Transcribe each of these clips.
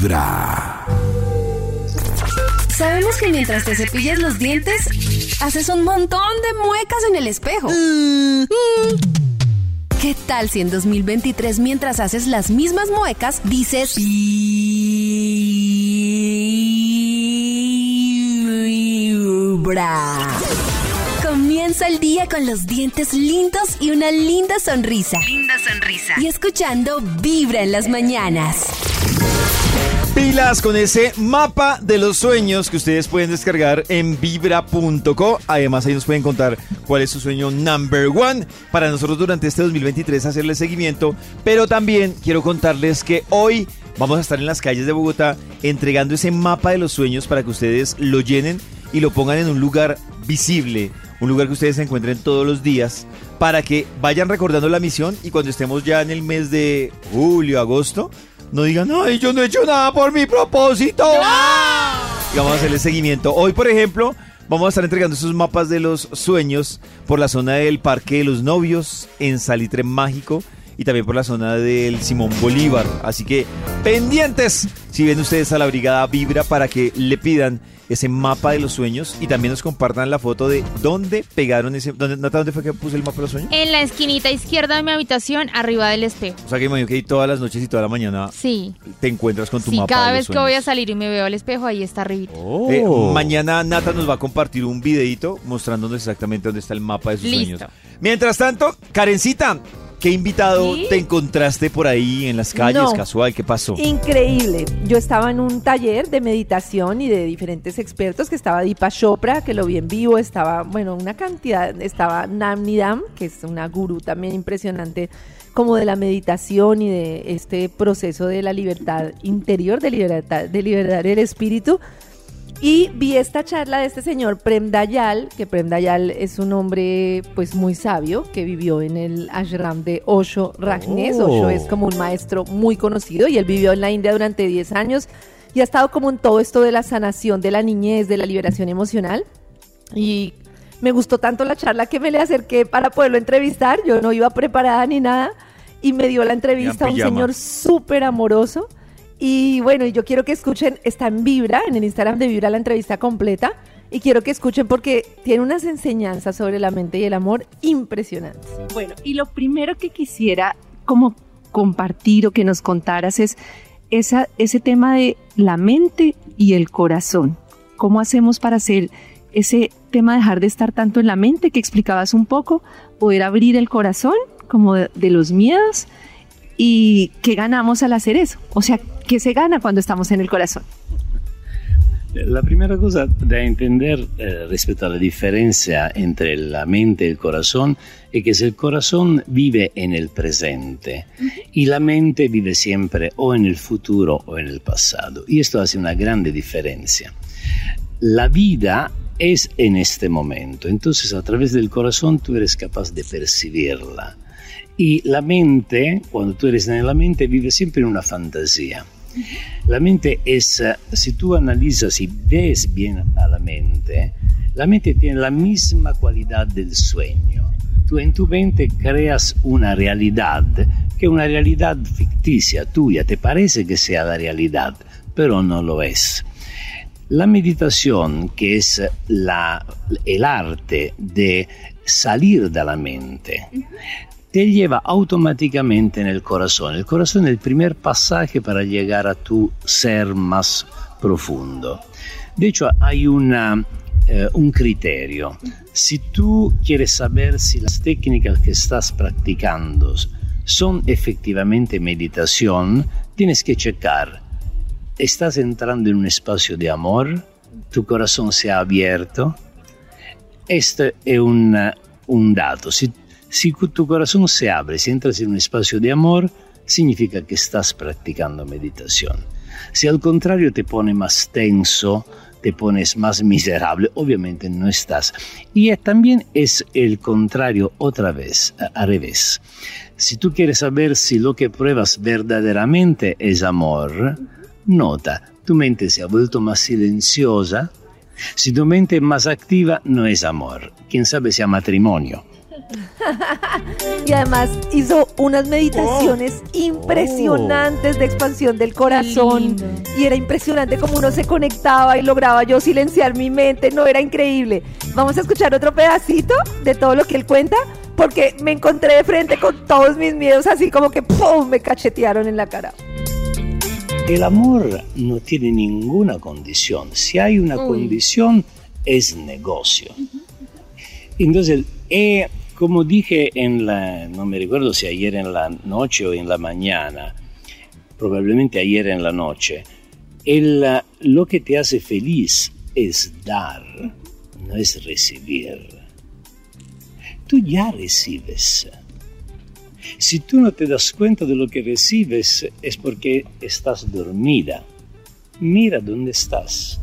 Vibra. Sabemos que mientras te cepillas los dientes, haces un montón de muecas en el espejo. ¿Qué tal si en 2023 mientras haces las mismas muecas dices Vibra? Comienza el día con los dientes lindos y una linda sonrisa. Linda sonrisa. Y escuchando Vibra en las mañanas. Pilas con ese mapa de los sueños que ustedes pueden descargar en vibra.co. Además, ahí nos pueden contar cuál es su sueño number one para nosotros durante este 2023 hacerle seguimiento. Pero también quiero contarles que hoy vamos a estar en las calles de Bogotá entregando ese mapa de los sueños para que ustedes lo llenen y lo pongan en un lugar visible, un lugar que ustedes se encuentren todos los días para que vayan recordando la misión y cuando estemos ya en el mes de julio, agosto, no digan, ay, yo no he hecho nada por mi propósito. Y vamos a hacerle seguimiento. Hoy, por ejemplo, vamos a estar entregando esos mapas de los sueños por la zona del Parque de los Novios, en Salitre Mágico y también por la zona del Simón Bolívar. Así que pendientes si ven ustedes a la Brigada Vibra para que le pidan ese mapa de los sueños y también nos compartan la foto de dónde pegaron ese... ¿dónde, Nata, ¿dónde fue que puse el mapa de los sueños? En la esquinita izquierda de mi habitación, arriba del espejo. O sea que me imagino que ahí todas las noches y toda la mañana Sí. te encuentras con tu Sí, mapa cada de los vez que voy a sueños. salir y me veo al espejo, ahí está arribita. Eh, mañana Nata nos va a compartir un videito mostrándonos exactamente dónde está el mapa de sus Listo. sueños. Mientras tanto, Karencita, ¿qué invitado ¿Sí? te encontraste por ahí en las calles, No. casual? ¿Qué pasó? Increíble. Yo estaba en un taller de meditación y de diferentes expertos, que estaba Deepa Chopra, que lo vi en vivo, estaba, bueno, una cantidad, estaba Nam Nidam, que es una gurú también impresionante, como de la meditación y de este proceso de la libertad interior, de libertad, de liberar el espíritu. Y vi esta charla de este señor Prem Dayal, que Prem Dayal es un hombre pues muy sabio que vivió en el ashram de Osho Rajneesh. Oh. Osho es como un maestro muy conocido y él vivió en la India durante 10 años y ha estado como en todo esto de la sanación de la niñez, de la liberación emocional. Y me gustó tanto la charla que me le acerqué para poderlo entrevistar. Yo no iba preparada ni nada y me dio la entrevista un pijama. señor súper amoroso. Y bueno, yo quiero que escuchen, está en Vibra, en el Instagram de Vibra la entrevista completa. Y quiero que escuchen porque tiene unas enseñanzas sobre la mente y el amor impresionantes. Bueno, y lo primero que quisiera como compartir o que nos contaras es esa, ese tema de la mente y el corazón. ¿Cómo hacemos para hacer ese tema, dejar de estar tanto en la mente que explicabas un poco, poder abrir el corazón como de, de los miedos? ¿Y qué ganamos al hacer eso? O sea, ¿qué se gana cuando estamos en el corazón? La primera cosa da entender eh, respecto a la diferencia entre la mente y el corazón es que si el corazón vive en el presente y la mente vive siempre o en el futuro o en el pasado. Y esto hace una grande diferencia. La vida es en este momento, entonces a través del corazón tú eres capaz de percibirla. Y la mente, cuando tú eres en la mente, vive siempre en una fantasía. La mente es, eh, si tú analizas y ves bien a la mente, la mente tiene la misma cualidad del sueño. Tú en tu mente creas una realidad que es una realidad ficticia tuya, te parece que sea la realidad, pero no lo es. La meditación, que es la, el arte de salir de la mente, te lleva automáticamente en el corazón. El corazón es el primer pasaje para llegar a tu ser más profundo. De hecho, hay una, eh, un criterio. Si tú quieres saber si las técnicas que estás practicando son efectivamente meditación, tienes que checar. ¿Estás entrando en un espacio de amor? ¿Tu corazón se ha abierto? Este es un, un dato. Si si tu corazón se abre, si entras en un espacio de amor, significa que estás practicando meditación. Si al contrario te pone más tenso, te pones más miserable, obviamente no estás. Y también es el contrario otra vez, al revés. Si tú quieres saber si lo que pruebas verdaderamente es amor, nota, tu mente se ha vuelto más silenciosa. Si tu mente es más activa, no es amor. Quién sabe sea matrimonio. Y además hizo unas meditaciones impresionantes de expansión del corazón. lindo. Y era impresionante como uno se conectaba y lograba yo silenciar mi mente. No, era increíble. Vamos a escuchar otro pedacito de todo lo que él cuenta. Porque me encontré de frente con todos mis miedos, así como que ¡pum! me cachetearon en la cara. El amor no tiene ninguna condición. Si hay una condición, es negocio. Entonces, eh, como dije en la, no me recuerdo si ayer en la noche o en la mañana, probablemente ayer en la noche, el, lo que te hace feliz es dar, no es recibir. Tú ya recibes. Si tú no te das cuenta de lo que recibes es porque estás dormida. Mira dónde estás.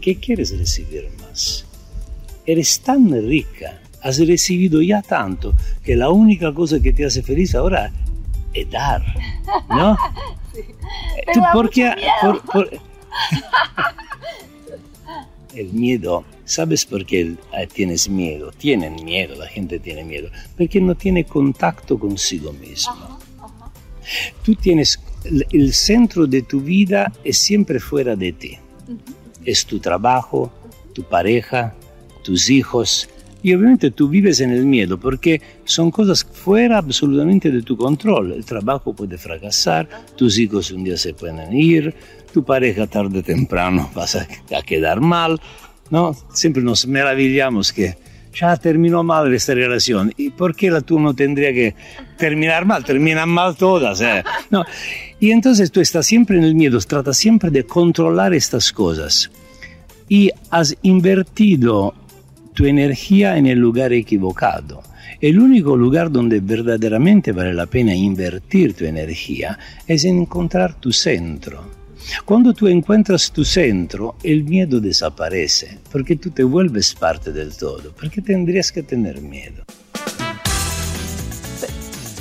¿Qué quieres recibir más? Eres tan rica, has recibido ya tanto, que la única cosa que te hace feliz ahora es dar. ¿No? Tú, ¿por qué- por- por- el miedo, ¿sabes por qué eh, tienes miedo? Tienen miedo, la gente tiene miedo, porque no tiene contacto consigo mismo. Tú tienes, el- el centro de tu vida es siempre fuera de ti. Es tu trabajo, tu pareja, tus hijos. Y obviamente tú vives en el miedo porque son cosas fuera absolutamente de tu control. El trabajo puede fracasar, tus hijos un día se pueden ir, tu pareja tarde o temprano vas a, a quedar mal. ¿no? Siempre nos maravillamos que ya terminó mal esta relación. ¿Y por qué la tú no tendría que terminar mal? Terminan mal todas. ¿eh? No. Y entonces tú estás siempre en el miedo, tratas siempre de controlar estas cosas. Y has invertido tu energía en el lugar equivocado. El único lugar donde verdaderamente vale la pena invertir tu energía es en encontrar tu centro. Cuando tú encuentras tu centro, el miedo desaparece, porque tú te vuelves parte del todo. ¿Por qué tendrías que tener miedo?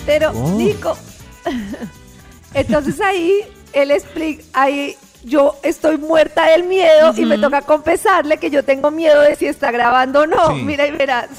Pero, Oh. Nico, entonces ahí él explica, ahí yo estoy muerta del miedo y me toca confesarle que yo tengo miedo de si está grabando o no. Sí. Mira y verás.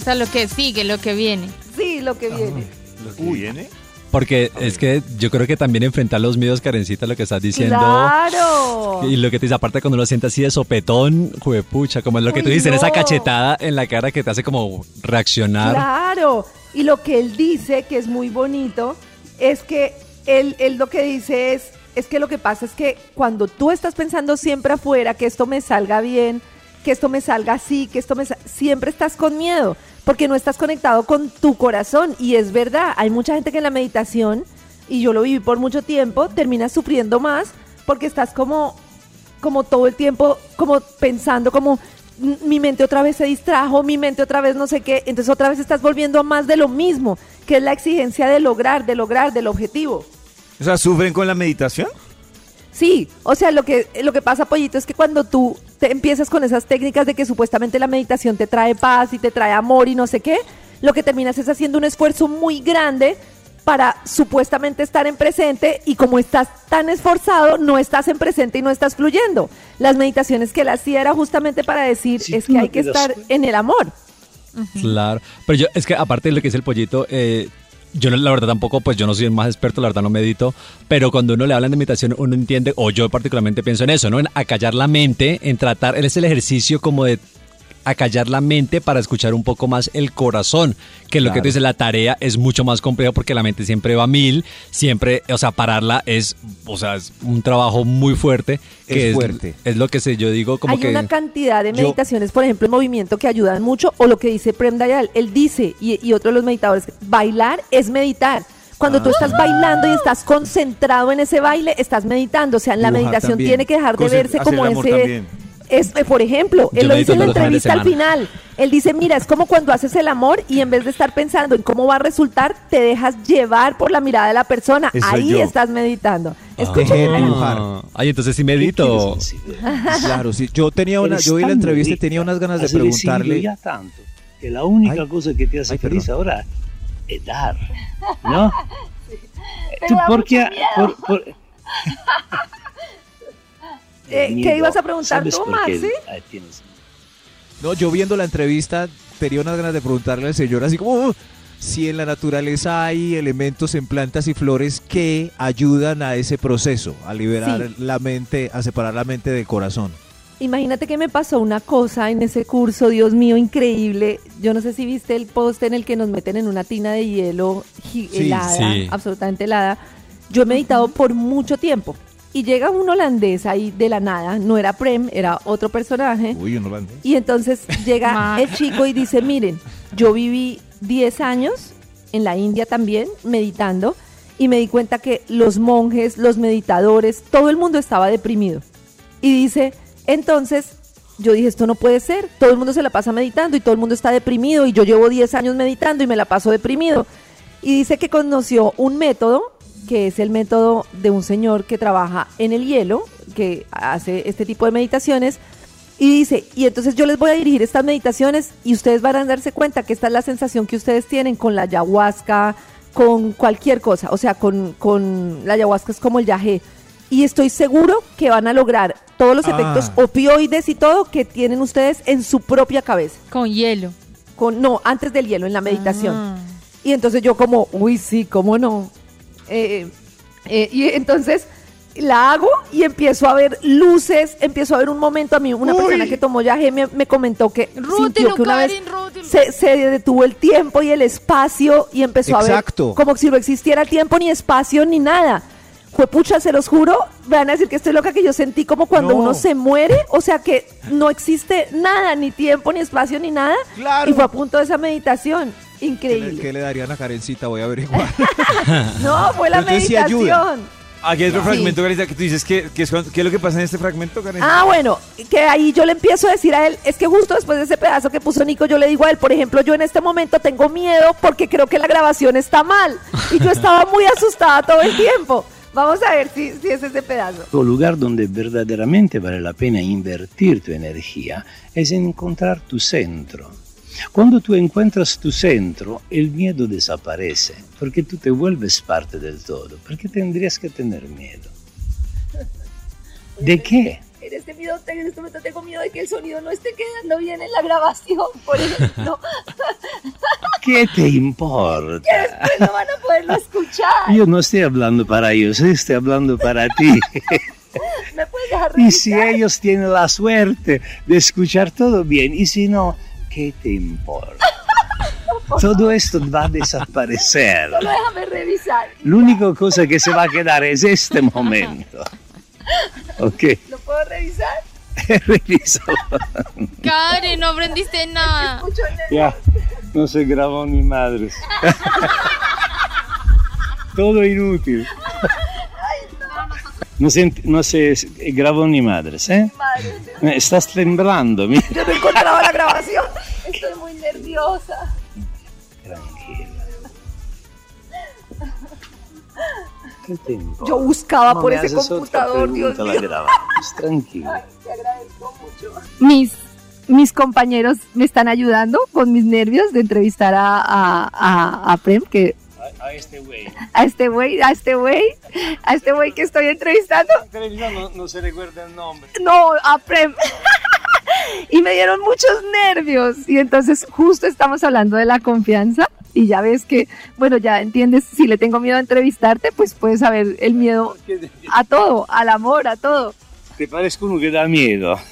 O sea, lo que sigue, lo que viene. sí, lo que viene. ¿Lo que viene? Porque es que yo creo que también enfrentar los miedos, Karencita, lo que estás diciendo. Claro. Y lo que te dice, aparte cuando uno siente así de sopetón, juepucha, como es lo que tú dices, esa no. cachetada en la cara que te hace como reaccionar. Claro, y lo que él dice, que es muy bonito, es que él, él lo que dice es, es que lo que pasa es que cuando tú estás pensando siempre afuera, que esto me salga bien, que esto me salga así, que esto me siempre estás con miedo, porque no estás conectado con tu corazón. Y es verdad, hay mucha gente que en la meditación, y yo lo viví por mucho tiempo, termina sufriendo más porque estás como como todo el tiempo, como pensando, como "M- mi mente otra vez se distrajo, mi mente otra vez no sé qué, entonces otra vez estás volviendo a más de lo mismo, que es la exigencia de lograr, de lograr, del objetivo. O sea, ¿sufren con la meditación? Sí, o sea, lo que, lo que pasa, Pollito, es que cuando tú te empiezas con esas técnicas de que supuestamente la meditación te trae paz y te trae amor y no sé qué, lo que terminas es haciendo un esfuerzo muy grande para supuestamente estar en presente y como estás tan esforzado, no estás en presente y no estás fluyendo. Las meditaciones que él hacía era justamente para decir, es que no hay que estar en el amor. Claro. Pero yo, es que aparte de lo que dice el pollito, eh, yo la verdad tampoco, pues yo no soy el más experto, la verdad no medito, pero cuando uno le hablan de meditación, uno entiende, o yo particularmente pienso en eso, ¿no? En acallar la mente, en tratar, él es el ejercicio como de acallar la mente para escuchar un poco más el corazón, que lo que tú dices, la tarea es mucho más compleja porque la mente siempre va a mil, siempre, o sea, pararla es, o sea, es un trabajo muy fuerte, que Es fuerte. es lo que sé, yo digo como Hay que... una cantidad de yo- meditaciones, por ejemplo, en movimiento que ayudan mucho, o lo que dice Prem Dayal, él dice, y, y otro de los meditadores, bailar es meditar. Cuando tú estás bailando y estás concentrado en ese baile, estás meditando. O sea, la Dibujar meditación también. tiene que dejar de Concent- verse como ese... también. Es, eh, por ejemplo, Yo él lo dice en la entrevista al final. Él dice, mira, es como cuando haces el amor y en vez de estar pensando en cómo va a resultar, te dejas llevar por la mirada de la persona. Eso Ahí yo. estás meditando. Ah. Dibujar. Ay, entonces sí ¿Qué medito. Claro, sí. Yo tenía una, yo vi la entrevista y tenía unas ganas de preguntarle. ya tanto que la única Ay. cosa que te hace Ay, feliz perdón. ahora es dar, ¿no? ¿Tú por qué? por- por- Eh, ¿qué ibas a preguntar ¿sabes tú, Maxi? No, yo viendo la entrevista tenía unas ganas de preguntarle al señor así como "Uh, si en la naturaleza hay elementos en plantas y flores que ayudan a ese proceso, a liberar Sí. la mente, a separar la mente del corazón. Imagínate que me pasó una cosa en ese curso, Dios mío, increíble. Yo no sé si viste el post en el que nos meten en una tina de hielo Sí, helada, sí. absolutamente helada. Yo he meditado por mucho tiempo. Y llega un holandés ahí de la nada, no era Prem, era otro personaje. Uy, un holandés. Y entonces llega el chico y dice, miren, yo viví 10 años en la India también meditando y me di cuenta que los monjes, los meditadores, todo el mundo estaba deprimido. Y dice, entonces yo dije, esto no puede ser, todo el mundo se la pasa meditando y todo el mundo está deprimido y yo llevo 10 años meditando y me la paso deprimido. Y dice que conoció un método, que es el método de un señor que trabaja en el hielo, que hace este tipo de meditaciones, y dice, y entonces yo les voy a dirigir estas meditaciones y ustedes van a darse cuenta que esta es la sensación que ustedes tienen con la ayahuasca, con cualquier cosa, o sea, con, con la ayahuasca es como el yagé. Y estoy seguro que van a lograr todos los Ah. efectos opioides y todo que tienen ustedes en su propia cabeza. Con hielo. Con, no, antes del hielo, en la meditación. Ah. Y entonces yo como, uy, sí, ¿cómo no? Eh, eh, y entonces la hago y empiezo a ver luces, empiezo a ver un momento a mí, una persona que tomó yaje me, me comentó que sintió que una vez se, se detuvo el tiempo y el espacio y empezó a ver como si no existiera tiempo ni espacio ni nada. Fue pucha, se los juro, van a decir que estoy loca, que yo sentí como cuando No. uno se muere, o sea que no existe nada, ni tiempo, ni espacio, ni nada. Claro. Y fue a punto de esa meditación. ¿Qué le, Increíble. qué le darían a Karencita? Voy a averiguar. No, fue la Pero entonces sí meditación. Aquí hay otro Sí. fragmento, Carita, que tú dices que, que es, ¿qué es lo que pasa en este fragmento, Karen? Ah, bueno, que ahí yo le empiezo a decir a él, es que justo después de ese pedazo que puso Nico, yo le digo a él, por ejemplo, yo en este momento tengo miedo porque creo que la grabación está mal. Y yo estaba muy asustada todo el tiempo. Vamos a ver si, si es ese pedazo. El lugar donde verdaderamente vale la pena invertir tu energía es encontrar tu centro. Cuando tú encuentras tu centro, el miedo desaparece, porque tú te vuelves parte del todo. ¿Por qué tendrías que tener miedo? ¿De qué? En este, video, en este momento tengo miedo de que el sonido no esté quedando bien en la grabación, por ejemplo. ¿Qué te importa? Después no van a poderlo escuchar. Yo no estoy hablando para ellos, estoy hablando para ti. ¿Me puedes dejar Y si ellos tienen la suerte de escuchar todo bien, y si no, ¿qué te importa? Todo esto va a desaparecer. Solo déjame revisar. La única cosa que se va a quedar es este momento. Ok, ¿Lo puedo revisar? revísalo. Karen, no aprendiste nada. Ya, no se grabó ni madres. Todo inútil. No se, no se grabó ni madres, ¿eh? Madre, Estás temblando, mira. yo no encontraba la grabación. Estoy muy nerviosa. Tranquila. ¿Qué importa? Yo buscaba No por ese computador, Dios pregunta, la mío. grabamos. Tranquila. Te agradezco mucho. mis, mis compañeros me están ayudando con mis nervios de entrevistar a, a, a, a Prem, que A, a este güey. a este güey, a este güey, a este güey que estoy entrevistando, no, no se recuerda el nombre. no, a Prem. y me dieron muchos nervios. Y entonces justo estamos hablando de la confianza. Y ya ves que, bueno, ya entiendes, si le tengo miedo a entrevistarte, pues puedes saber el miedo a todo, al amor, a todo. Te parezco uno que da miedo.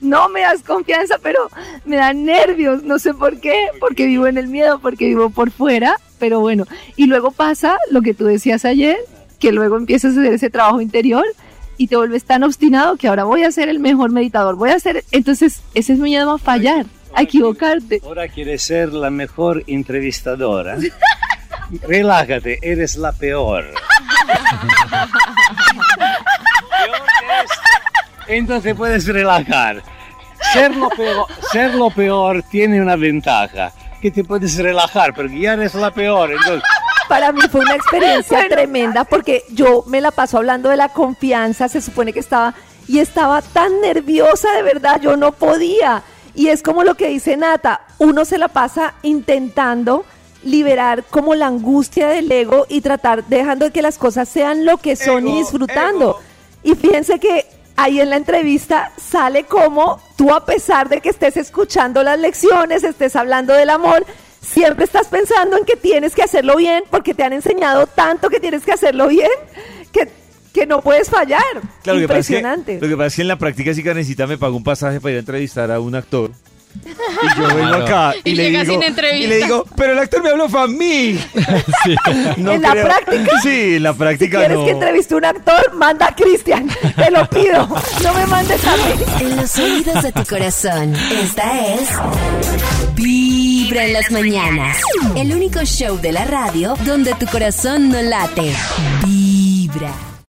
No me das confianza, pero me dan nervios, no sé por qué, porque vivo en el miedo, porque vivo por fuera, pero bueno. Y luego pasa lo que tú decías ayer, que luego empiezas a hacer ese trabajo interior y te vuelves tan obstinado que ahora voy a ser el mejor meditador, voy a ser, entonces ese es mi miedo a fallar, a equivocarte. Ahora quieres ser la mejor entrevistadora. Relájate, eres la peor. Entonces puedes relajar. Ser lo, peor, ser lo peor tiene una ventaja, que te puedes relajar, porque ya eres la peor. Entonces, Para mí fue una experiencia tremenda porque yo me la paso hablando de la confianza, se supone que estaba y estaba tan nerviosa de verdad, yo no podía. Y es como lo que dice Nata, uno se la pasa intentando liberar como la angustia del ego y tratar dejando que las cosas sean lo que son y disfrutando. ego. Y fíjense que ahí en la entrevista sale como tú a pesar de que estés escuchando las lecciones, estés hablando del amor, siempre estás pensando en que tienes que hacerlo bien porque te han enseñado tanto que tienes que hacerlo bien que, que no puedes fallar. Claro, lo que pasa es que- Impresionante. lo que pasa es que en la práctica si Karencita me pagó un pasaje para ir a entrevistar a un actor. Y yo vengo Claro. acá y, Y le llega digo, sin entrevista. y le digo, pero el actor me habló fue a mí. No ¿En la práctica? Sí, en la Si práctica quieres no. que entreviste a un actor, manda a Cristian. Te lo pido. No me mandes a mí. En los oídos de tu corazón. Esta es Vibra en las mañanas. El único show de la radio donde tu corazón no late. Vibra.